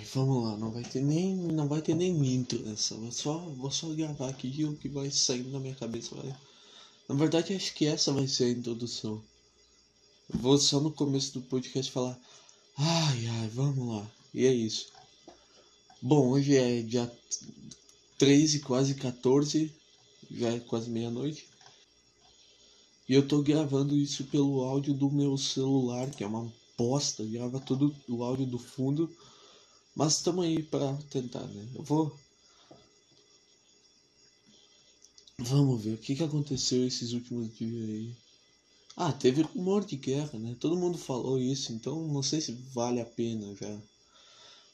Ai, vamos lá, não vai ter nem, não vai ter nem intro nessa. Vou só, vou só gravar aqui o que vai saindo na minha cabeça vai. Na verdade, acho que essa vai ser a introdução. vou só no começo do podcast falar. Ai, ai, vamos lá. E é isso. Bom, hoje é dia 13, quase 14. Já é quase meia-noite. E eu tô gravando isso pelo áudio do meu celular, que é uma bosta. Grava todo o áudio do fundo mas estamos aí para tentar, né? Eu vou. Vamos ver o que, que aconteceu esses últimos dias aí. Ah, teve rumor de guerra, né? Todo mundo falou isso, então não sei se vale a pena já.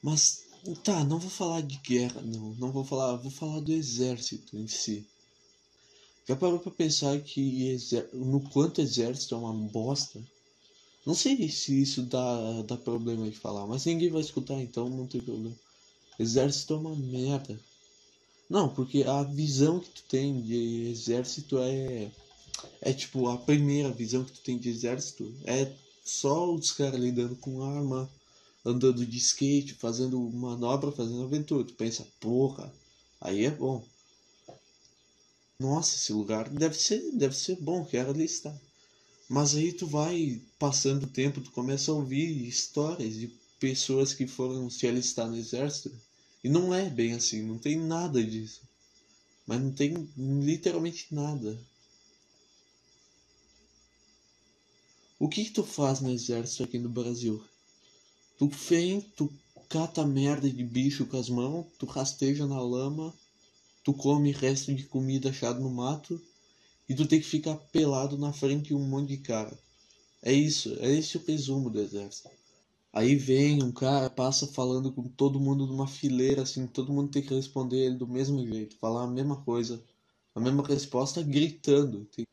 Mas tá, não vou falar de guerra, não. Não vou falar, vou falar do exército em si. Já parou pra pensar que no quanto exército é uma bosta? Não sei se isso dá, dá problema de falar, mas ninguém vai escutar, então não tem problema. Exército é uma merda. Não, porque a visão que tu tem de exército é. É tipo, a primeira visão que tu tem de exército é só os caras lidando com arma, andando de skate, fazendo manobra, fazendo aventura. Tu pensa, porra, aí é bom. Nossa, esse lugar deve ser, deve ser bom, quero ali estar. Mas aí tu vai passando o tempo, tu começa a ouvir histórias de pessoas que foram se alistar no exército. E não é bem assim, não tem nada disso. Mas não tem literalmente nada. O que, que tu faz no exército aqui no Brasil? Tu vem, tu cata merda de bicho com as mãos, tu rasteja na lama, tu come resto de comida achado no mato e tu tem que ficar pelado na frente de um monte de cara. É isso, é esse o resumo do exército. Aí vem um cara, passa falando com todo mundo numa fileira, assim, todo mundo tem que responder ele do mesmo jeito, falar a mesma coisa, a mesma resposta, gritando. Tem...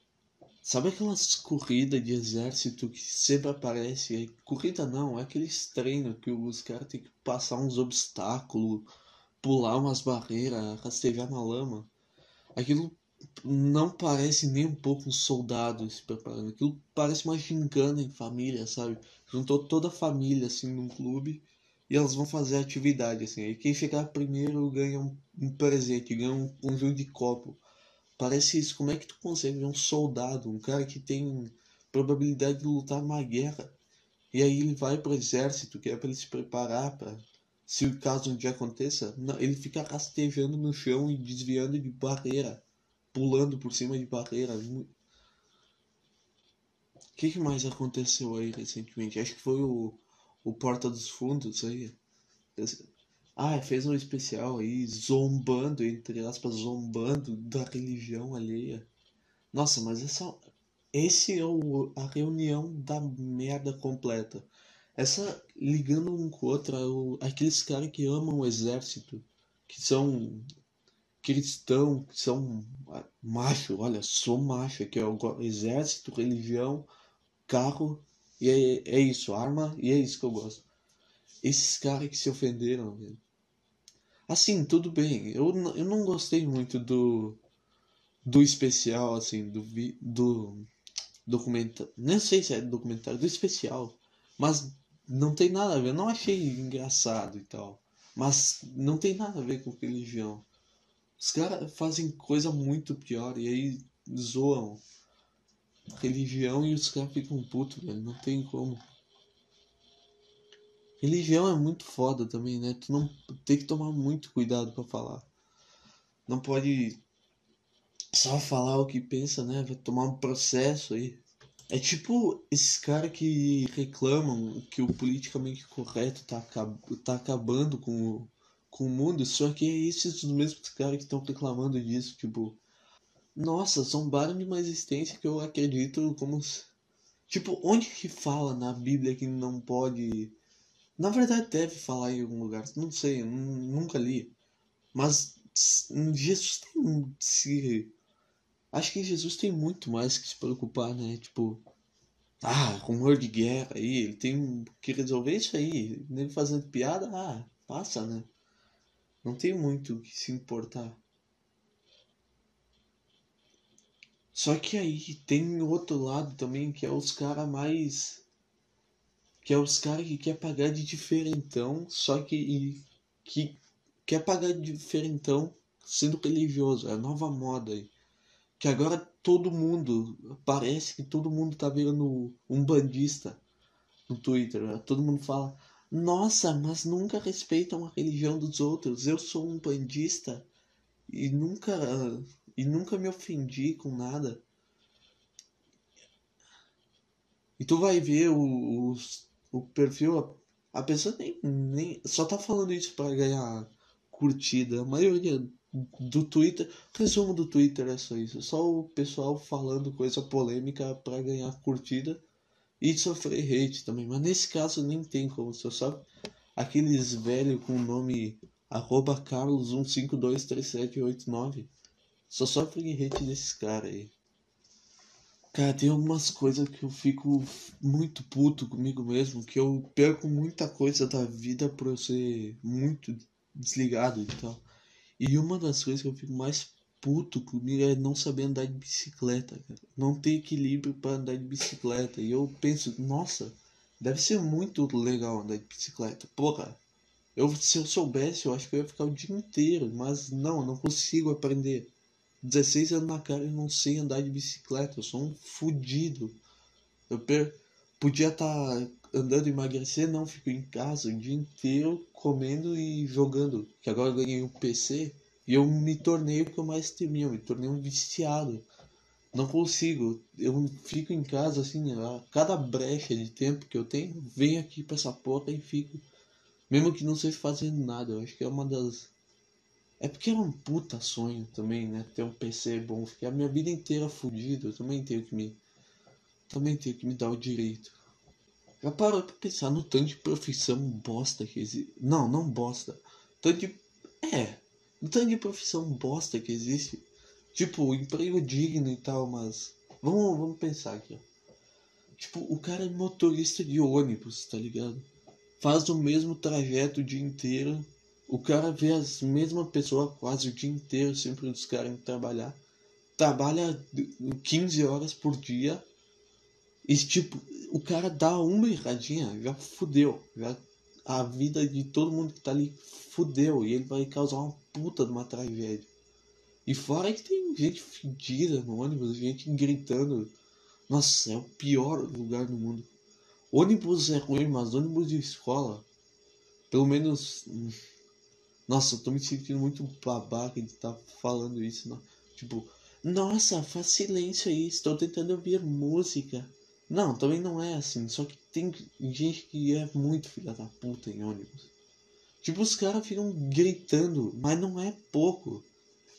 Sabe aquelas corridas de exército que sempre aparece? Corrida não, é aqueles treinos que os caras têm que passar uns obstáculos, pular umas barreiras, rastejar na lama. Aquilo não parece nem um pouco um soldado se preparando. Aquilo parece uma gincana em família, sabe? Juntou toda a família assim num clube e elas vão fazer atividade assim. Aí quem chegar primeiro ganha um, um presente, ganha um conjunto de copo. Parece isso. Como é que tu consegue ver um soldado, um cara que tem probabilidade de lutar numa guerra? E aí ele vai pro exército, que é para ele se preparar para se o caso um dia aconteça, não, ele fica rastejando no chão e desviando de barreira pulando por cima de barreiras. O que, que mais aconteceu aí recentemente? Acho que foi o, o Porta dos Fundos aí. Ah, fez um especial aí, zombando, entre aspas, zombando da religião alheia. Nossa, mas essa, esse é o, a reunião da merda completa. Essa ligando um com o outro, é aqueles caras que amam o exército, que são cristão, são macho, olha, sou macho, que é o exército, religião, carro, e é, é isso, arma, e é isso que eu gosto. Esses caras que se ofenderam. Assim, tudo bem, eu, eu não gostei muito do do especial, assim, do, do documentário, nem sei se é documentário, do especial, mas não tem nada a ver, eu não achei engraçado e tal, mas não tem nada a ver com religião. Os caras fazem coisa muito pior e aí zoam religião e os caras ficam putos, velho. Não tem como. Religião é muito foda também, né? Tu não tem que tomar muito cuidado para falar. Não pode só falar o que pensa, né? Vai tomar um processo aí. É tipo esses caras que reclamam que o politicamente correto tá, tá acabando com o, com o mundo, só que é esses os mesmos caras que estão reclamando disso, tipo, nossa, zombaram de uma existência que eu acredito como. Tipo, onde que fala na Bíblia que não pode. Na verdade, deve falar em algum lugar, não sei, nunca li. Mas Jesus tem. Se... Acho que Jesus tem muito mais que se preocupar, né? Tipo, ah, rumor de guerra aí, ele tem que resolver isso aí. Ele fazendo piada, ah, passa, né? Não tem muito o que se importar. Só que aí tem outro lado também que é os caras mais. Que é os caras que quer pagar de diferentão, só que, que quer pagar de diferentão sendo religioso. É a nova moda aí. Que agora todo mundo, parece que todo mundo tá virando um bandista no Twitter. Né? Todo mundo fala, nossa, mas nunca respeitam a religião dos outros. Eu sou um bandista e nunca e nunca me ofendi com nada. E tu vai ver o, o, o perfil, a, a pessoa nem, nem só tá falando isso para ganhar curtida. A maioria do Twitter, resumo do Twitter é só isso, só o pessoal falando coisa polêmica para ganhar curtida e sofrer hate também. Mas nesse caso nem tem como, só sabe aqueles velhos com o nome arroba carlos1523789 só sofrem hate desses caras aí. Cara, tem algumas coisas que eu fico muito puto comigo mesmo, que eu perco muita coisa da vida por eu ser muito desligado e tal. E uma das coisas que eu fico mais puto comigo é não saber andar de bicicleta, cara. Não ter equilíbrio para andar de bicicleta. E eu penso, nossa, deve ser muito legal andar de bicicleta. Porra, eu, se eu soubesse, eu acho que eu ia ficar o dia inteiro. Mas não, não consigo aprender. 16 anos na cara e não sei andar de bicicleta. Eu sou um fudido. Eu per... podia estar tá andando emagrecer, não. Fico em casa o dia inteiro comendo e jogando. Que agora eu ganhei um PC e eu me tornei o que eu mais temia. Eu me tornei um viciado. Não consigo. Eu fico em casa assim, a cada brecha de tempo que eu tenho, venho aqui pra essa porta e fico. Mesmo que não seja fazendo nada. Eu acho que é uma das é porque era um puta sonho também, né? Ter um PC bom. Fiquei a minha vida inteira fudido. Eu também tenho que me. Também tenho que me dar o direito. Já parou pra pensar no tanto de profissão bosta que existe. Não, não bosta. Tanto de. É. No tanto de profissão bosta que existe. Tipo, emprego digno e tal, mas. Vamos, vamos pensar aqui, ó. Tipo, o cara é motorista de ônibus, tá ligado? Faz o mesmo trajeto o dia inteiro o cara vê as mesmas pessoas quase o dia inteiro, sempre os caras trabalhar. Trabalha 15 horas por dia. E tipo, o cara dá uma erradinha, já fudeu. Já, a vida de todo mundo que tá ali fudeu. E ele vai causar uma puta de uma tragédia. E fora que tem gente fedida no ônibus, gente gritando. Nossa, é o pior lugar do mundo. Ônibus é ruim, mas ônibus de escola, pelo menos nossa, eu tô me sentindo muito babaca de estar tá falando isso. Não. Tipo, nossa, faz silêncio aí, estou tentando ouvir música. Não, também não é assim. Só que tem gente que é muito filha da puta em ônibus. Tipo, os caras ficam gritando, mas não é pouco.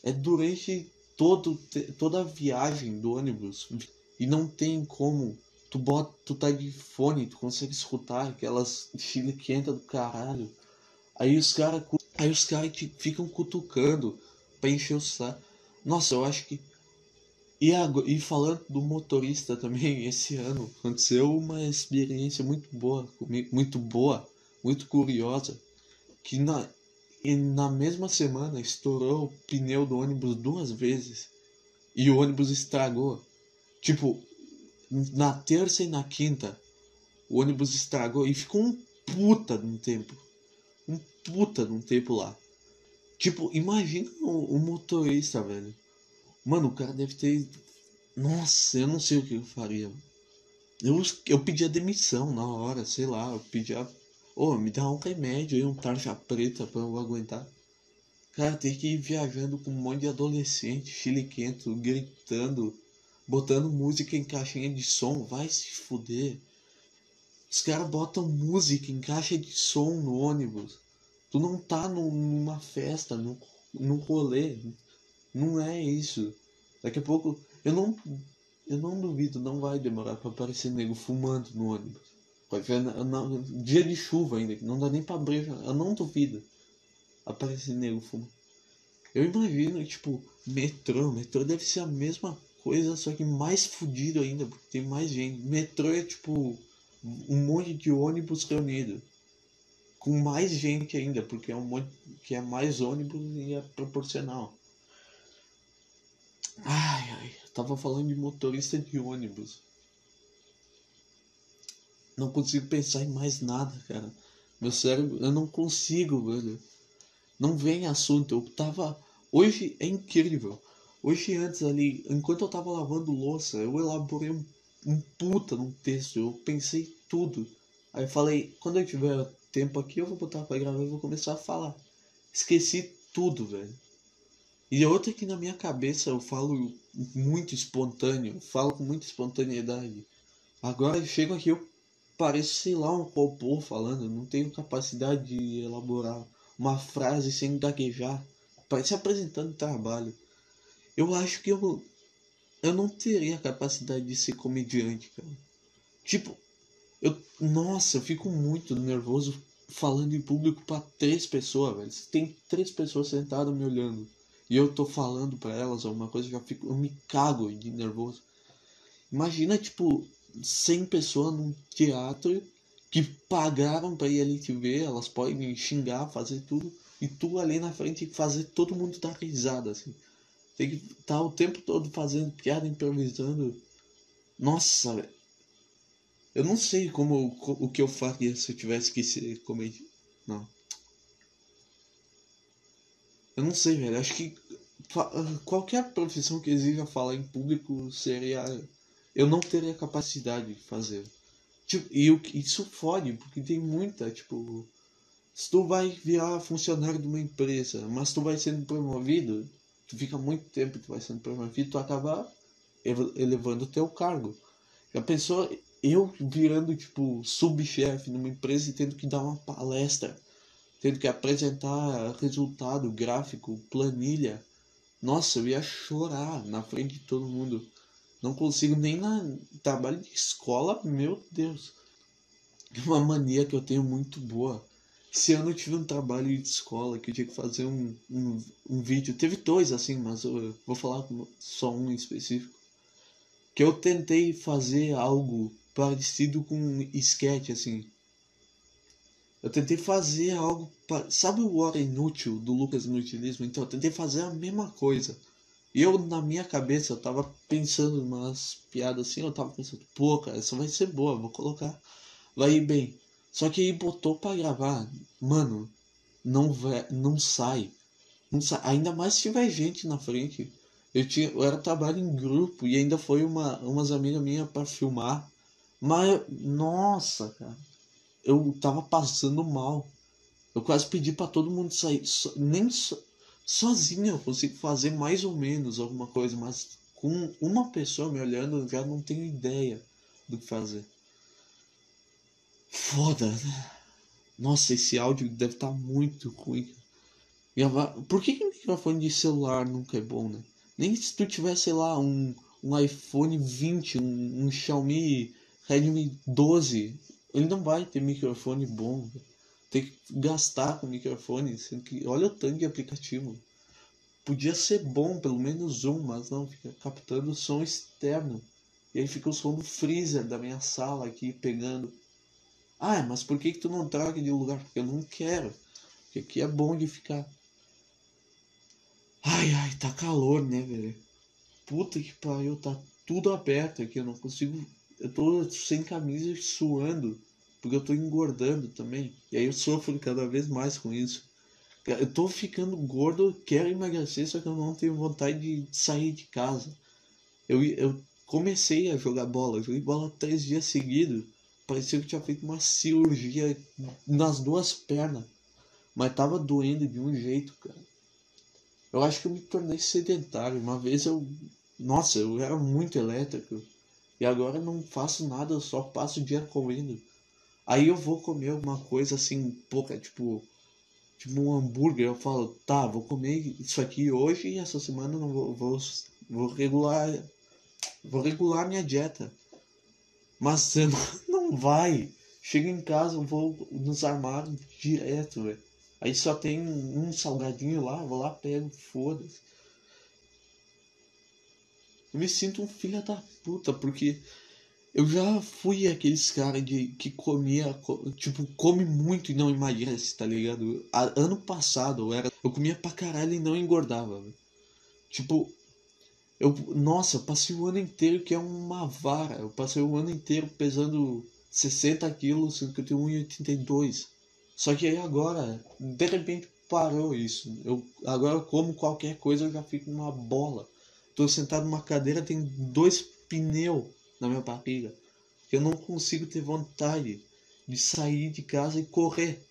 É durante todo, toda a viagem do ônibus. E não tem como. Tu, bota, tu tá de fone, tu consegue escutar aquelas chiliquentas do caralho. Aí os caras Aí os caras ficam cutucando pra encher o saco. Nossa, eu acho que. E, e falando do motorista também, esse ano aconteceu uma experiência muito boa comigo, muito boa, muito curiosa, que na, e na mesma semana estourou o pneu do ônibus duas vezes e o ônibus estragou. Tipo, na terça e na quinta, o ônibus estragou e ficou um puta no tempo puta num tempo lá. Tipo, imagina o, o, motorista, velho. Mano, o cara deve ter. Nossa, eu não sei o que eu faria. Eu, eu pedia demissão na hora, sei lá. Eu pedia. Ô, oh, me dá um remédio aí, um tarja preta pra eu aguentar. Cara, tem que ir viajando com um monte de adolescente, chiliquento, gritando, botando música em caixinha de som. Vai se fuder. Os caras botam música em caixa de som no ônibus. Tu não tá numa festa, num, num rolê. Não é isso. Daqui a pouco. Eu não. Eu não duvido, não vai demorar pra aparecer nego fumando no ônibus. Pode ver dia de chuva ainda, não dá nem pra abrir. Eu não duvido aparecer nego fumando. Eu imagino, tipo, metrô. Metrô deve ser a mesma coisa, só que mais fudido ainda, porque tem mais gente. Metrô é tipo um monte de ônibus reunido com mais gente ainda, porque é um monte que é mais ônibus e é proporcional. Ai, ai, tava falando de motorista de ônibus. não consigo pensar em mais nada, cara. Meu cérebro, eu não consigo, velho. Não vem assunto. Eu tava. Hoje é incrível. Hoje antes ali, enquanto eu tava lavando louça, eu elaborei um, um puta num texto. Eu pensei tudo. Aí falei, quando eu tiver tempo aqui, eu vou botar pra gravar e vou começar a falar. Esqueci tudo, velho. E outra que na minha cabeça eu falo muito espontâneo, falo com muita espontaneidade. Agora eu chego aqui, eu pareço, sei lá, um robô falando, não tenho capacidade de elaborar uma frase sem gaguejar, parece apresentando trabalho. Eu acho que eu, eu não teria a capacidade de ser comediante, cara. Tipo, eu, nossa, eu fico muito nervoso falando em público para três pessoas, velho. Tem três pessoas sentadas me olhando e eu tô falando para elas alguma coisa, eu já fico, eu me cago de nervoso. Imagina, tipo, 100 pessoas num teatro que pagaram para ir ali te ver, elas podem me xingar, fazer tudo, e tu ali na frente fazer todo mundo dar risada, assim. Tem que estar tá o tempo todo fazendo piada, improvisando. Nossa, velho. Eu não sei como o que eu faria se eu tivesse que ser comediante. Não. Eu não sei, velho. Acho que qualquer profissão que exija falar em público seria. Eu não teria capacidade de fazer. Tipo, e isso fode, porque tem muita, tipo. Se tu vai virar funcionário de uma empresa, mas tu vai sendo promovido, tu fica muito tempo tu vai sendo promovido, tu acaba elevando o teu cargo. Já pensou eu virando, tipo, subchefe numa empresa e tendo que dar uma palestra tendo que apresentar resultado, gráfico, planilha. Nossa, eu ia chorar na frente de todo mundo. Não consigo nem na trabalho de escola, meu Deus. É uma mania que eu tenho muito boa. Esse ano eu tive um trabalho de escola que eu tinha que fazer um, um, um vídeo. Teve dois assim, mas eu vou falar só um em específico. Que eu tentei fazer algo parecido com um sketch, assim. Eu tentei fazer algo. Sabe o Hora Inútil do Lucas Inutilismo? Então eu tentei fazer a mesma coisa. E eu, na minha cabeça, eu tava pensando umas piadas assim. Eu tava pensando, pô, cara, essa vai ser boa, vou colocar. Vai ir bem. Só que aí botou pra gravar. Mano, não, vai, não sai. Não sai. Ainda mais se tiver gente na frente. Eu, tinha, eu era trabalho em grupo e ainda foi uma, umas amigas minhas para filmar. Mas, nossa, cara eu tava passando mal. Eu quase pedi para todo mundo sair. So, nem so, sozinho eu consigo fazer mais ou menos alguma coisa, mas com uma pessoa me olhando eu já não tenho ideia do que fazer. Foda, né? Nossa, esse áudio deve estar tá muito ruim. Por que, que microfone de celular nunca é bom, né? Nem se tu tiver, sei lá, um, um iPhone 20, um, um Xiaomi Redmi 12, ele não vai ter microfone bom. Tem que gastar com microfone, sendo que olha o tanto de aplicativo. Podia ser bom, pelo menos um, mas não, fica captando o som externo. E aí fica o som do freezer da minha sala aqui pegando. Ah, mas por que, que tu não troca de lugar? Porque eu não quero. Porque aqui é bom de ficar. Ai, ai, tá calor, né, velho? Puta que pariu, tá tudo aberto aqui, eu não consigo eu tô sem camisa suando, porque eu tô engordando também. E aí eu sofro cada vez mais com isso. Eu tô ficando gordo, quero emagrecer, só que eu não tenho vontade de sair de casa. Eu, eu comecei a jogar bola, joguei bola três dias seguidos. Parecia que eu tinha feito uma cirurgia nas duas pernas. Mas tava doendo de um jeito, cara. Eu acho que eu me tornei sedentário. Uma vez eu. Nossa, eu era muito elétrico. E agora não faço nada, eu só passo o dia comendo. Aí eu vou comer alguma coisa assim, pouca, tipo, tipo um hambúrguer. Eu falo, tá, vou comer isso aqui hoje e essa semana não vou, vou, vou regular, vou regular minha dieta. Mas você não, não vai. Chego em casa, eu vou nos armários direto, velho. Aí só tem um salgadinho lá, vou lá, pego, foda-se. Eu me sinto um filho da puta, porque eu já fui aqueles caras de que comia, tipo, come muito e não emagrece, tá ligado? Ano passado eu era, eu comia pra caralho e não engordava. Tipo, eu, nossa, eu passei o ano inteiro que é uma vara. Eu passei o ano inteiro pesando 60 quilos, sendo que eu tenho 1,82. Só que aí agora, de repente parou isso. Eu agora eu como qualquer coisa eu já fico uma bola. Tô sentado numa cadeira, tem dois pneus na minha barriga. Eu não consigo ter vontade de sair de casa e correr.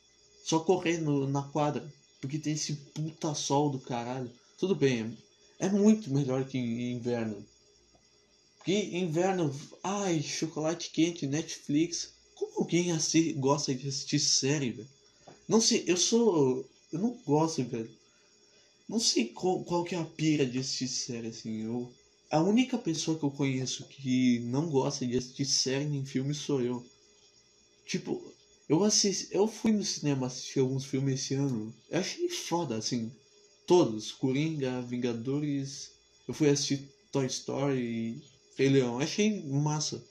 Só correr no, na quadra. Porque tem esse puta sol do caralho. Tudo bem, é muito melhor que inverno. Porque inverno, ai, chocolate quente, Netflix. Como alguém assim gosta de assistir série, velho? Não sei, eu sou. Eu não gosto, velho. Não sei qual, qual que é a pira de assistir série, assim. Eu, a única pessoa que eu conheço que não gosta de assistir série nem filme sou eu. Tipo, eu assisti. Eu fui no cinema assistir alguns filmes esse ano. Eu achei foda, assim. Todos. Coringa, Vingadores. Eu fui assistir Toy Story Rei Leão. Achei massa.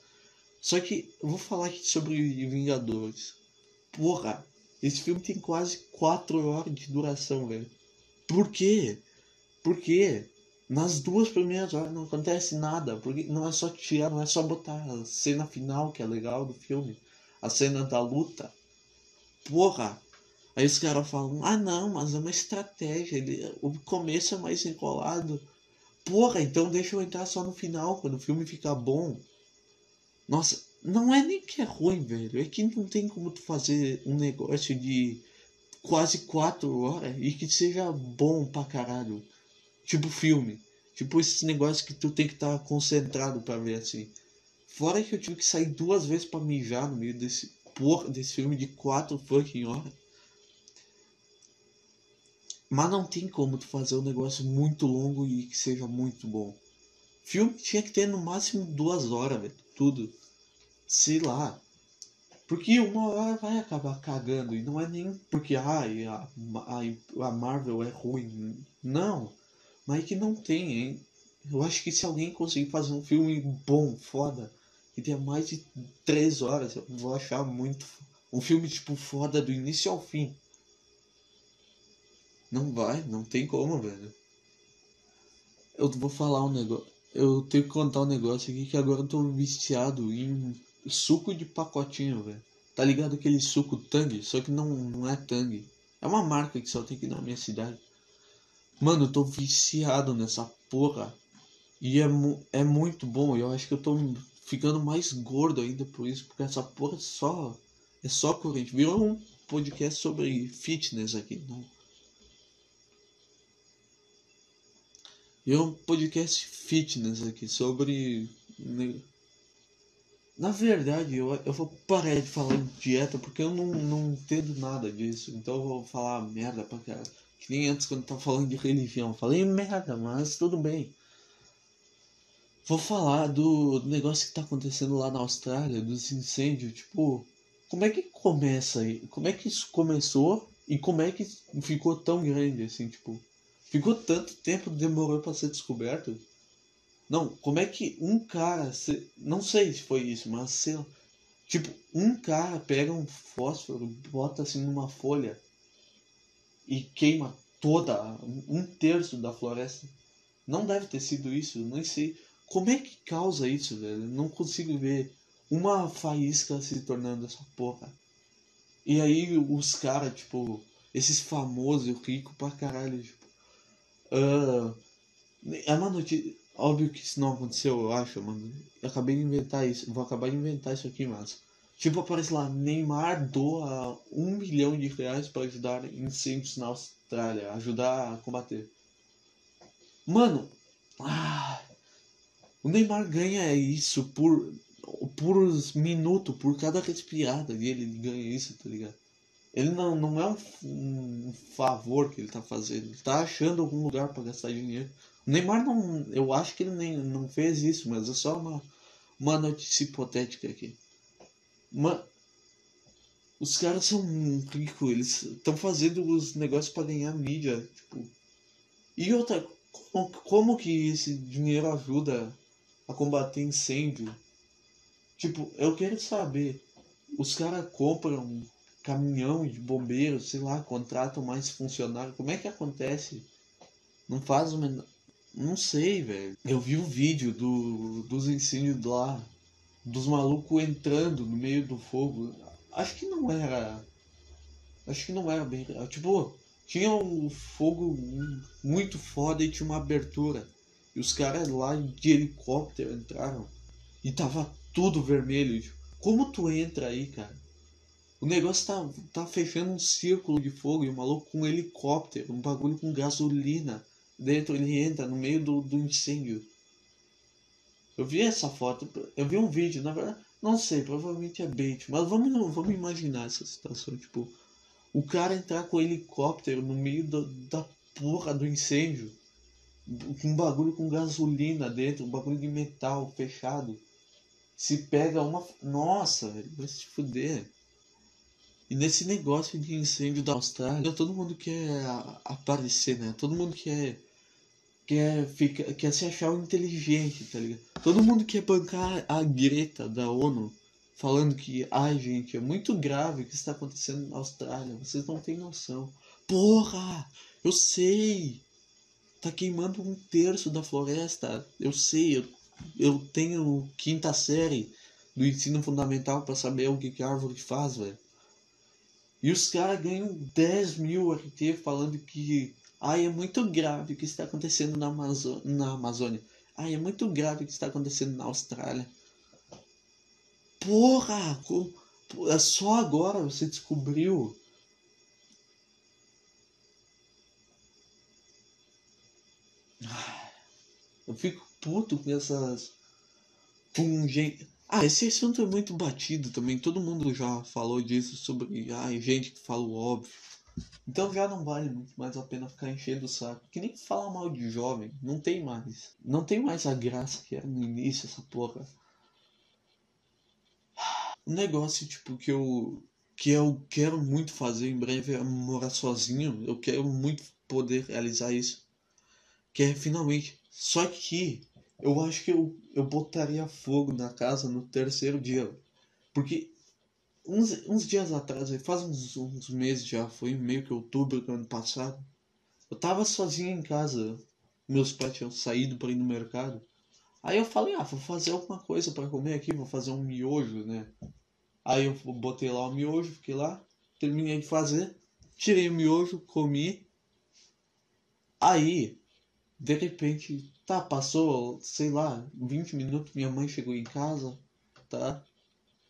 Só que eu vou falar aqui sobre Vingadores. Porra, esse filme tem quase 4 horas de duração, velho. Por quê? Por quê? Nas duas primeiras horas não acontece nada. Porque não é só tirar, não é só botar a cena final que é legal do filme. A cena da luta. Porra! Aí os caras falam, ah não, mas é uma estratégia. Ele, o começo é mais enrolado. Porra, então deixa eu entrar só no final, quando o filme ficar bom. Nossa, não é nem que é ruim, velho. É que não tem como tu fazer um negócio de quase quatro horas e que seja bom pra caralho. Tipo filme. Tipo esses negócios que tu tem que estar tá concentrado para ver assim. Fora que eu tive que sair duas vezes para mijar no meio desse porra desse filme de quatro fucking horas. Mas não tem como tu fazer um negócio muito longo e que seja muito bom. Filme tinha que ter no máximo duas horas, velho. Tudo. Sei lá. Porque uma hora vai acabar cagando. E não é nem porque ai, a, a, a Marvel é ruim. Não. Mas é que não tem, hein? Eu acho que se alguém conseguir fazer um filme bom, foda, que tenha mais de três horas, eu vou achar muito. Um filme tipo foda do início ao fim. Não vai, não tem como, velho. Eu vou falar um negócio. Eu tenho que contar um negócio aqui que agora eu tô viciado em suco de pacotinho, velho. Tá ligado aquele suco Tang? Só que não, não é Tang. É uma marca que só tem aqui na minha cidade. Mano, eu tô viciado nessa porra. E é, é muito bom. Eu acho que eu tô ficando mais gordo ainda por isso. Porque essa porra é só. É só corrente. Virou um podcast sobre fitness aqui. Não. E é um podcast fitness aqui sobre. Na verdade, eu, eu vou parar de falar de dieta porque eu não, não entendo nada disso. Então eu vou falar merda pra caralho. Que nem antes quando tava falando de religião. Falei merda, mas tudo bem. Vou falar do negócio que tá acontecendo lá na Austrália, dos incêndios. Tipo, como é que começa aí? Como é que isso começou e como é que ficou tão grande assim, tipo. Ficou tanto tempo demorou para ser descoberto? Não, como é que um cara, se, não sei se foi isso, mas sei lá, tipo, um cara pega um fósforo, bota assim numa folha e queima toda, um terço da floresta. Não deve ter sido isso, não sei. Como é que causa isso, velho? Não consigo ver uma faísca se tornando essa porra. E aí os caras, tipo, esses famosos, ricos pra caralho, tipo, Uh, é uma notícia. Óbvio que isso não aconteceu, eu acho, mano. Eu acabei de inventar isso. Vou acabar de inventar isso aqui, mas. Tipo, aparece lá, Neymar doa um milhão de reais para ajudar incêndios na Austrália, ajudar a combater. Mano, ah, o Neymar ganha isso por, por minuto, por cada respirada dele, ele ganha isso, tá ligado? Ele não, não é um, um favor que ele tá fazendo. Ele tá achando algum lugar para gastar dinheiro. O Neymar não. Eu acho que ele nem não fez isso, mas é só uma, uma notícia hipotética aqui. Uma, os caras são ricos, eles estão fazendo os negócios para ganhar mídia. Tipo, e outra, como, como que esse dinheiro ajuda a combater incêndio? Tipo, eu quero saber. Os caras compram caminhão de bombeiros, sei lá, contratam mais funcionários. Como é que acontece? Não faz uma. Não sei, velho. Eu vi o um vídeo do, dos incêndios lá. Dos malucos entrando no meio do fogo. Acho que não era. Acho que não era bem. Tipo, tinha um fogo muito foda e tinha uma abertura. E os caras lá de helicóptero entraram. E tava tudo vermelho. Como tu entra aí, cara? O negócio tá, tá fechando um círculo de fogo e o maluco com um helicóptero, um bagulho com gasolina. Dentro ele entra no meio do, do incêndio. Eu vi essa foto, eu vi um vídeo, na verdade, não sei, provavelmente é bait, mas vamos, vamos imaginar essa situação, tipo, o cara entrar com o helicóptero no meio do, da porra do incêndio, com um bagulho com gasolina dentro, um bagulho de metal fechado, se pega uma. Nossa, velho, vai se fuder. E nesse negócio de incêndio da Austrália, todo mundo quer aparecer, né? Todo mundo quer quer, fica, quer se achar inteligente, tá ligado? Todo mundo quer bancar a Greta da ONU falando que, ai gente, é muito grave o que está acontecendo na Austrália, vocês não têm noção. Porra, eu sei, tá queimando um terço da floresta, eu sei, eu, eu tenho quinta série do ensino fundamental para saber o que, que a árvore faz, velho. E os caras ganham 10 mil RT falando que Ai, é muito grave o que está acontecendo na, Amazo na Amazônia. Ai, é muito grave o que está acontecendo na Austrália. Porra! É só agora você descobriu. Eu fico puto com essas. Com gente. Ah, esse assunto é muito batido também. Todo mundo já falou disso sobre. Ai, gente que fala o óbvio. Então já não vale muito mais a pena ficar enchendo o saco. Que nem falar mal de jovem. Não tem mais. Não tem mais a graça que era no início, essa porra. Um negócio, tipo, que eu. Que eu quero muito fazer em breve é morar sozinho. Eu quero muito poder realizar isso. Que é finalmente. Só que eu acho que eu, eu botaria fogo na casa no terceiro dia. Porque uns, uns dias atrás, faz uns, uns meses já, foi meio que outubro do ano passado. Eu tava sozinho em casa. Meus pais tinham saído para ir no mercado. Aí eu falei, ah, vou fazer alguma coisa para comer aqui, vou fazer um miojo, né? Aí eu botei lá o miojo, fiquei lá, terminei de fazer, tirei o miojo, comi. Aí, de repente, tá, passou, sei lá, 20 minutos, minha mãe chegou em casa, tá?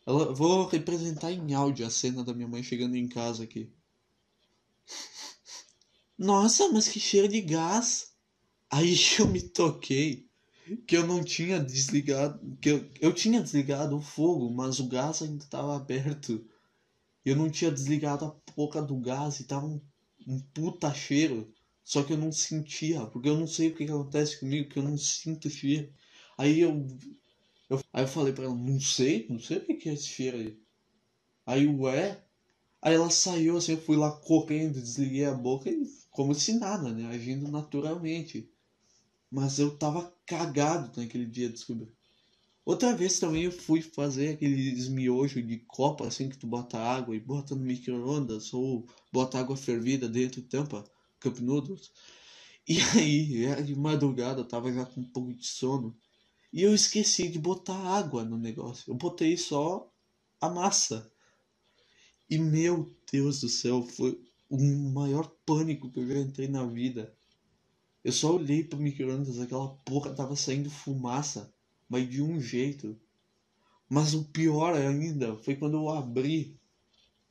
Eu vou representar em áudio a cena da minha mãe chegando em casa aqui. Nossa, mas que cheiro de gás! Aí eu me toquei que eu não tinha desligado, que eu, eu tinha desligado o fogo, mas o gás ainda estava aberto. Eu não tinha desligado a boca do gás e tava um, um puta cheiro. Só que eu não sentia, porque eu não sei o que, que acontece comigo, que eu não sinto cheiro. Aí eu eu, aí eu falei pra ela, não sei, não sei o que é esse cheiro aí. Aí, ué? Aí ela saiu assim, eu fui lá correndo, desliguei a boca e como se nada, né? Agindo naturalmente. Mas eu tava cagado naquele dia, descobri. Outra vez também eu fui fazer aqueles miojos de copa, assim, que tu bota água e bota no micro-ondas, ou bota água fervida dentro e tampa, cup noodles. E aí, era de madrugada, eu tava já com um pouco de sono. E eu esqueci de botar água no negócio. Eu botei só a massa. E meu Deus do céu, foi o maior pânico que eu já entrei na vida. Eu só olhei pro micro-ondas, aquela porra tava saindo fumaça, mas de um jeito. Mas o pior ainda foi quando eu abri.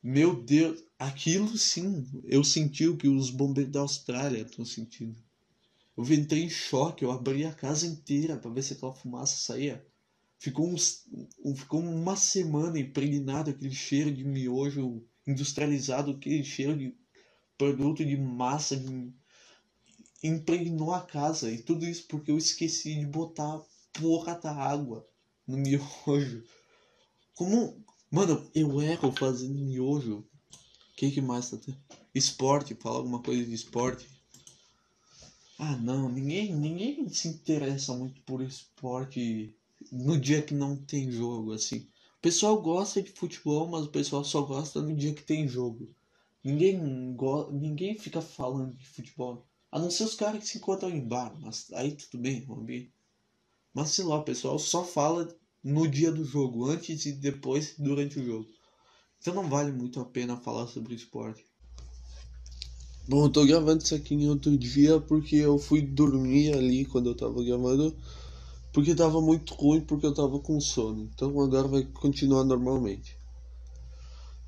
Meu Deus, aquilo sim, eu senti o que os bombeiros da Austrália estão sentindo. Eu entrei em choque, eu abri a casa inteira para ver se aquela fumaça saía. Ficou, uns, ficou uma semana impregnado aquele cheiro de miojo industrializado, aquele cheiro de produto de massa, de... impregnou a casa. E tudo isso porque eu esqueci de botar porra da água no miojo. Como. Mano, eu erro fazendo miojo. O que, que mais tá tendo? Esporte, fala alguma coisa de esporte. Ah, não, ninguém, ninguém se interessa muito por esporte no dia que não tem jogo, assim. O pessoal gosta de futebol, mas o pessoal só gosta no dia que tem jogo. Ninguém, go ninguém fica falando de futebol. A não ser os caras que se encontram em bar, mas aí tudo bem, ver. Mas sei lá, o pessoal só fala no dia do jogo, antes e depois durante o jogo. Então não vale muito a pena falar sobre esporte. Bom, eu tô gravando isso aqui em outro dia porque eu fui dormir ali quando eu tava gravando. Porque tava muito ruim, porque eu tava com sono. Então agora vai continuar normalmente.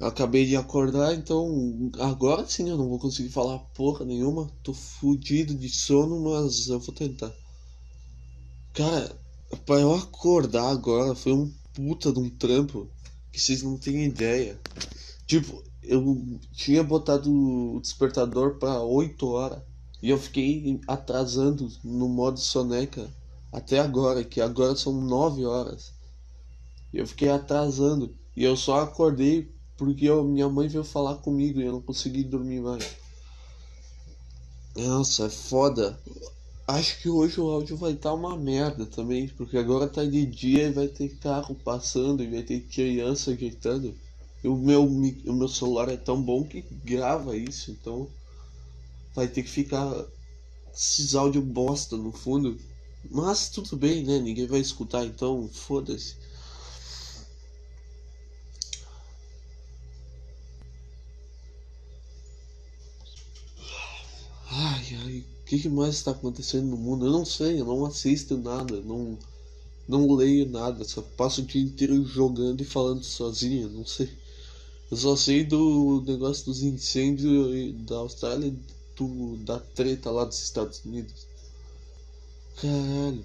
Eu acabei de acordar, então agora sim eu não vou conseguir falar porra nenhuma. Tô fudido de sono, mas eu vou tentar. Cara, pra eu acordar agora foi um puta de um trampo que vocês não têm ideia. Tipo, eu tinha botado o despertador para 8 horas e eu fiquei atrasando no modo soneca até agora, que agora são 9 horas. Eu fiquei atrasando e eu só acordei porque eu, minha mãe veio falar comigo e eu não consegui dormir mais. Nossa, é foda. Acho que hoje o áudio vai estar tá uma merda também, porque agora tá de dia e vai ter carro passando e vai ter criança gritando. O meu, o meu celular é tão bom que grava isso, então vai ter que ficar esses áudio bosta no fundo. Mas tudo bem, né? Ninguém vai escutar, então foda-se. Ai, ai, o que, que mais está acontecendo no mundo? Eu não sei, eu não assisto nada, não, não leio nada, só passo o dia inteiro jogando e falando sozinho, não sei. Eu só sei do negócio dos incêndios da Austrália do, da treta lá dos Estados Unidos. Caralho.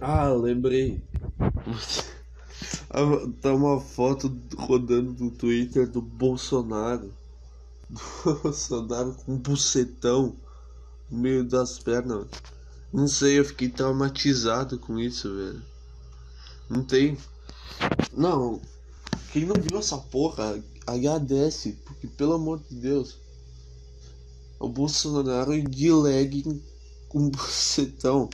Ah, lembrei. tá uma foto rodando no Twitter do Bolsonaro. Bolsonaro com um bucetão no meio das pernas. Não sei, eu fiquei traumatizado com isso, velho. Não tem. Não, quem não viu essa porra, agradece, porque pelo amor de Deus. O Bolsonaro de legging com bucetão.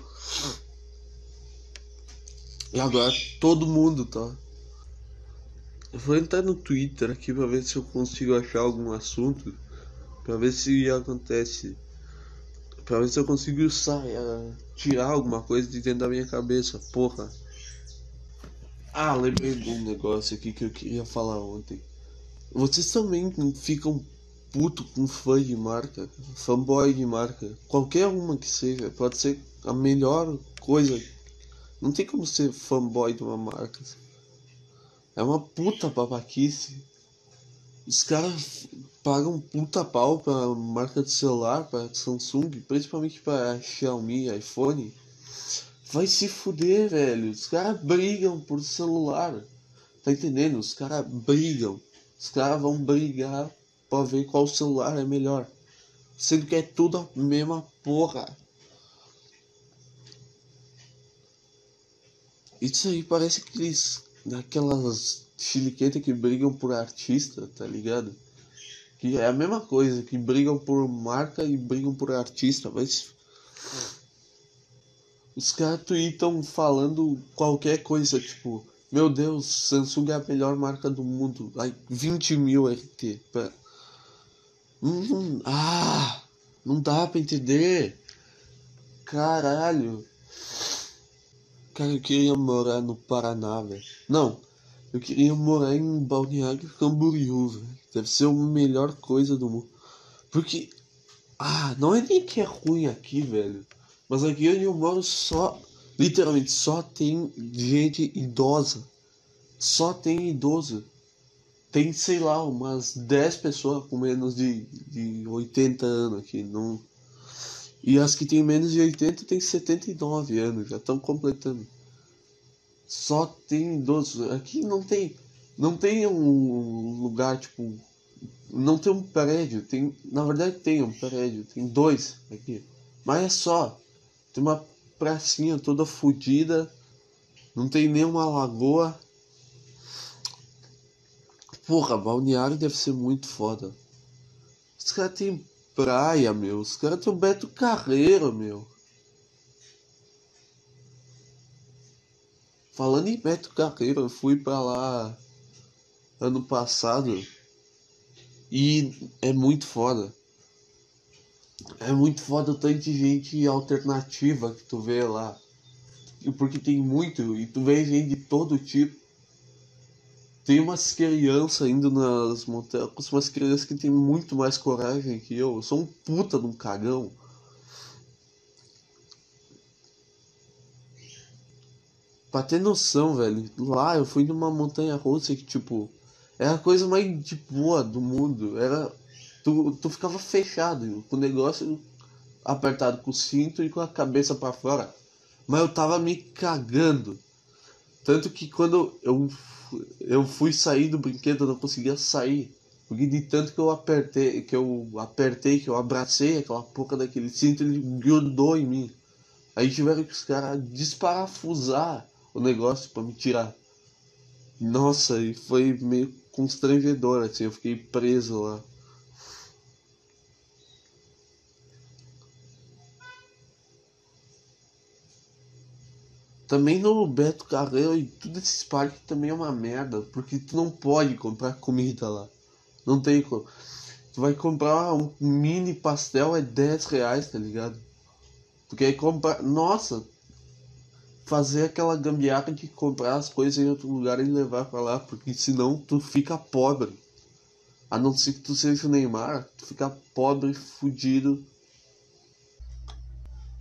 E agora todo mundo tá. Eu vou entrar no Twitter aqui pra ver se eu consigo achar algum assunto. Pra ver se acontece. Pra ver se eu consigo sair, tirar alguma coisa de dentro da minha cabeça, porra. Ah, lembrei de um negócio aqui que eu queria falar ontem. Vocês também ficam puto com fã de marca, fanboy de marca, qualquer uma que seja, pode ser a melhor coisa. Não tem como ser fanboy de uma marca. É uma puta babaquice. Os caras pagam puta pau pra marca de celular, pra Samsung, principalmente pra Xiaomi, iPhone. Vai se fuder, velho. Os caras brigam por celular. Tá entendendo? Os caras brigam. Os caras vão brigar pra ver qual celular é melhor. Sendo que é tudo a mesma porra. Isso aí parece aqueles daquelas chiliquetas que brigam por artista, tá ligado? Que é a mesma coisa, que brigam por marca e brigam por artista, mas os caras tweetam falando qualquer coisa, tipo, meu Deus, Samsung é a melhor marca do mundo. Ai, 20 mil RT. Pera. Hum, ah, não dá pra entender. Caralho. Cara, eu queria morar no Paraná, velho. Não, eu queria morar em Balneário Camboriú, velho. Deve ser a melhor coisa do mundo. Porque, ah, não é nem que é ruim aqui, velho. Mas aqui onde eu moro só, literalmente, só tem gente idosa. Só tem idoso. Tem, sei lá, umas 10 pessoas com menos de, de 80 anos aqui. Não, e as que têm menos de 80 têm 79 anos, já estão completando. Só tem idosos. Aqui não tem. Não tem um lugar, tipo. Não tem um prédio. Tem, na verdade tem um prédio. Tem dois aqui. Mas é só. Tem uma pracinha toda fodida. Não tem nenhuma lagoa. Porra, balneário deve ser muito foda. Os caras têm praia, meu. Os caras têm o Beto Carreiro, meu. Falando em Beto Carreiro, eu fui pra lá ano passado e é muito foda. É muito foda o tanto de gente alternativa que tu vê lá. porque tem muito, e tu vê gente de todo tipo. Tem umas crianças indo nas montanhas, umas crianças que tem muito mais coragem que eu. Eu sou um puta de um cagão. Pra ter noção, velho, lá eu fui numa montanha russa que, tipo, era a coisa mais de boa do mundo. Era. Tu, tu ficava fechado, com o negócio apertado com o cinto e com a cabeça para fora. Mas eu tava me cagando. Tanto que quando eu, eu fui sair do brinquedo, eu não conseguia sair. Porque de tanto que eu apertei, que eu apertei, que eu abracei aquela porra daquele cinto, ele grudou em mim. Aí tiveram que os caras desparafusar o negócio para me tirar. Nossa, e foi meio constrangedor, assim, eu fiquei preso lá. Também no Beto Carreiro e tudo esses parques também é uma merda, porque tu não pode comprar comida lá. Não tem como. Tu vai comprar um mini pastel é 10 reais, tá ligado? Tu quer comprar. Nossa! Fazer aquela gambiarra de comprar as coisas em outro lugar e levar para lá, porque senão tu fica pobre. A não ser que tu seja o Neymar, tu fica pobre, fudido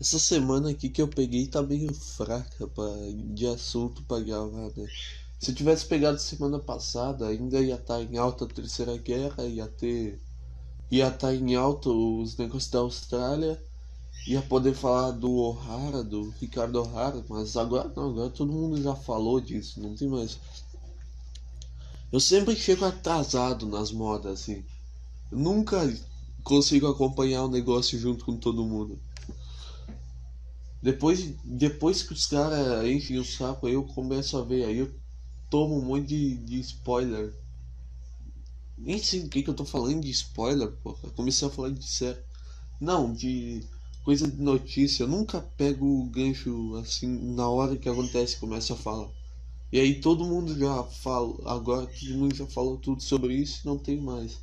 essa semana aqui que eu peguei tá meio fraca pra, de assunto pra gravar, né? Se eu tivesse pegado semana passada, ainda ia estar tá em alta a Terceira Guerra, ia ter. ia estar tá em alta os negócios da Austrália, ia poder falar do O'Hara, do Ricardo O'Hara, mas agora não, agora todo mundo já falou disso, não tem mais. Eu sempre chego atrasado nas modas, assim. Eu nunca consigo acompanhar o negócio junto com todo mundo. Depois, depois que os caras enchem o saco, aí eu começo a ver, aí eu tomo um monte de, de spoiler. Nem sei o que, que eu tô falando de spoiler, porra. comecei a falar de série. Não, de coisa de notícia. Eu nunca pego o gancho assim na hora que acontece começa a falar. E aí todo mundo já fala, agora todo mundo já falou tudo sobre isso, não tem mais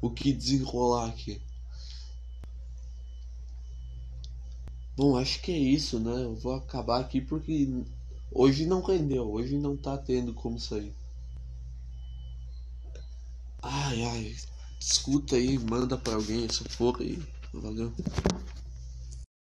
o que desenrolar aqui. Bom, acho que é isso, né? Eu vou acabar aqui porque hoje não rendeu, hoje não tá tendo como sair. Ai, ai, escuta aí, manda pra alguém essa porra aí. Valeu.